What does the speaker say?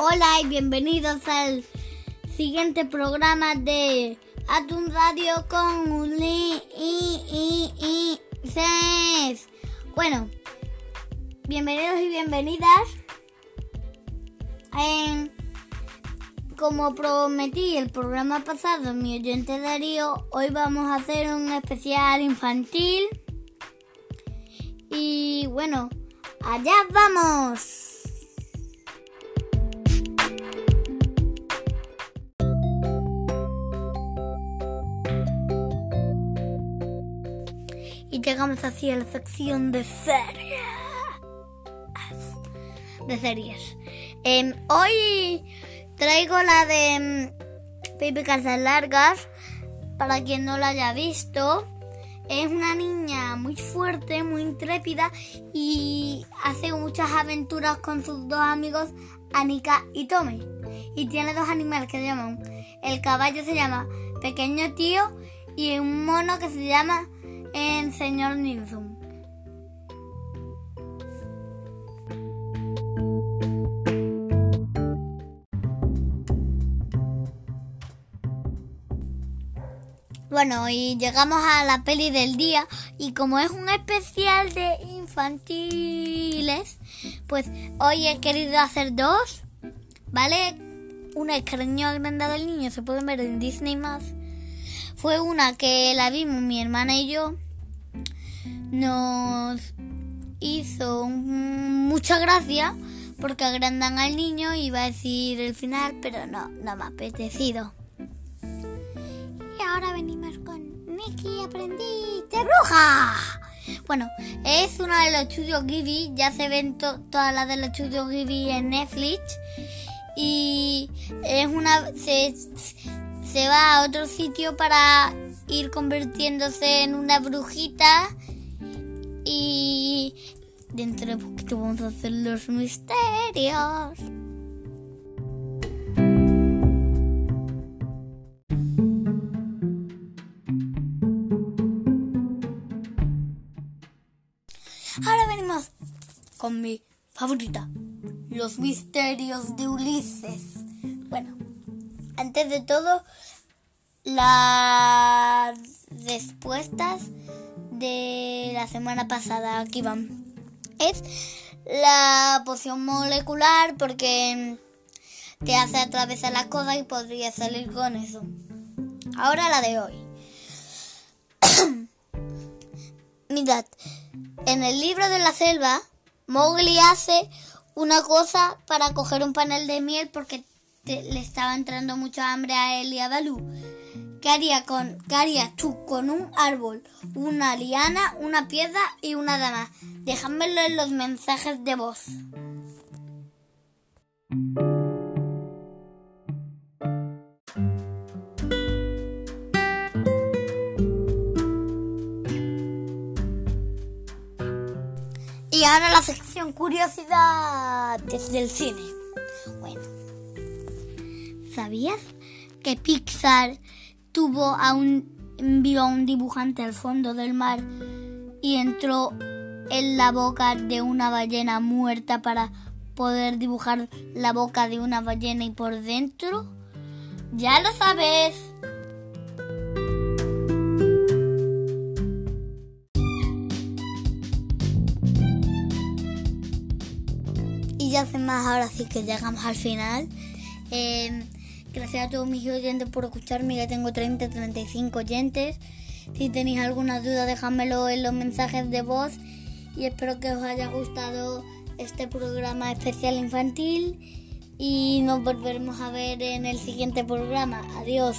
Hola y bienvenidos al siguiente programa de Atun Radio con Uli y, y. Bueno, bienvenidos y bienvenidas. En, como prometí el programa pasado, mi oyente Darío, hoy vamos a hacer un especial infantil. Y bueno, allá vamos. Y llegamos así a la sección de series. De series. Em, hoy traigo la de Baby Calzas Largas. Para quien no la haya visto. Es una niña muy fuerte, muy intrépida y hace muchas aventuras con sus dos amigos, Anika y Tommy. Y tiene dos animales que se llaman. El caballo se llama Pequeño Tío y un mono que se llama Señor Nilsson. Bueno, y llegamos a la peli del día y como es un especial de infantiles, pues hoy he querido hacer dos, ¿vale? Una es Cariño agrandado el niño, se pueden ver en Disney más. Fue una que la vimos mi hermana y yo. Nos hizo mucha gracia porque agrandan al niño y iba a decir el final, pero no, no me ha apetecido. Y ahora venimos con Nicky Aprendiz de Bruja. Bueno, es una de los estudios Ghibli, ya se ven todas las de los estudios Ghibli en Netflix. Y es una. Se, se va a otro sitio para ir convirtiéndose en una brujita. Y dentro de poquito vamos a hacer los misterios. Ahora venimos con mi favorita, los misterios de Ulises. Bueno, antes de todo, las respuestas de la semana pasada, aquí van. Es la poción molecular porque te hace atravesar las cosas y podría salir con eso. Ahora la de hoy. Mirad, en el libro de la selva, Mowgli hace una cosa para coger un panel de miel porque le estaba entrando mucha hambre a él y a Balú. ¿Qué, haría con, ¿Qué harías tú con un árbol, una liana, una piedra y una dama? Déjamelo en los mensajes de voz. Y ahora la sección curiosidad desde el cine. Bueno, ¿sabías que Pixar tuvo a un envió a un dibujante al fondo del mar y entró en la boca de una ballena muerta para poder dibujar la boca de una ballena y por dentro? Ya lo sabes. Y ya sin más, ahora sí que llegamos al final. Eh, gracias a todos mis oyentes por escucharme, ya tengo 30, 35 oyentes. Si tenéis alguna duda, dejadmelo en los mensajes de voz. Y espero que os haya gustado este programa especial infantil. Y nos volveremos a ver en el siguiente programa. Adiós.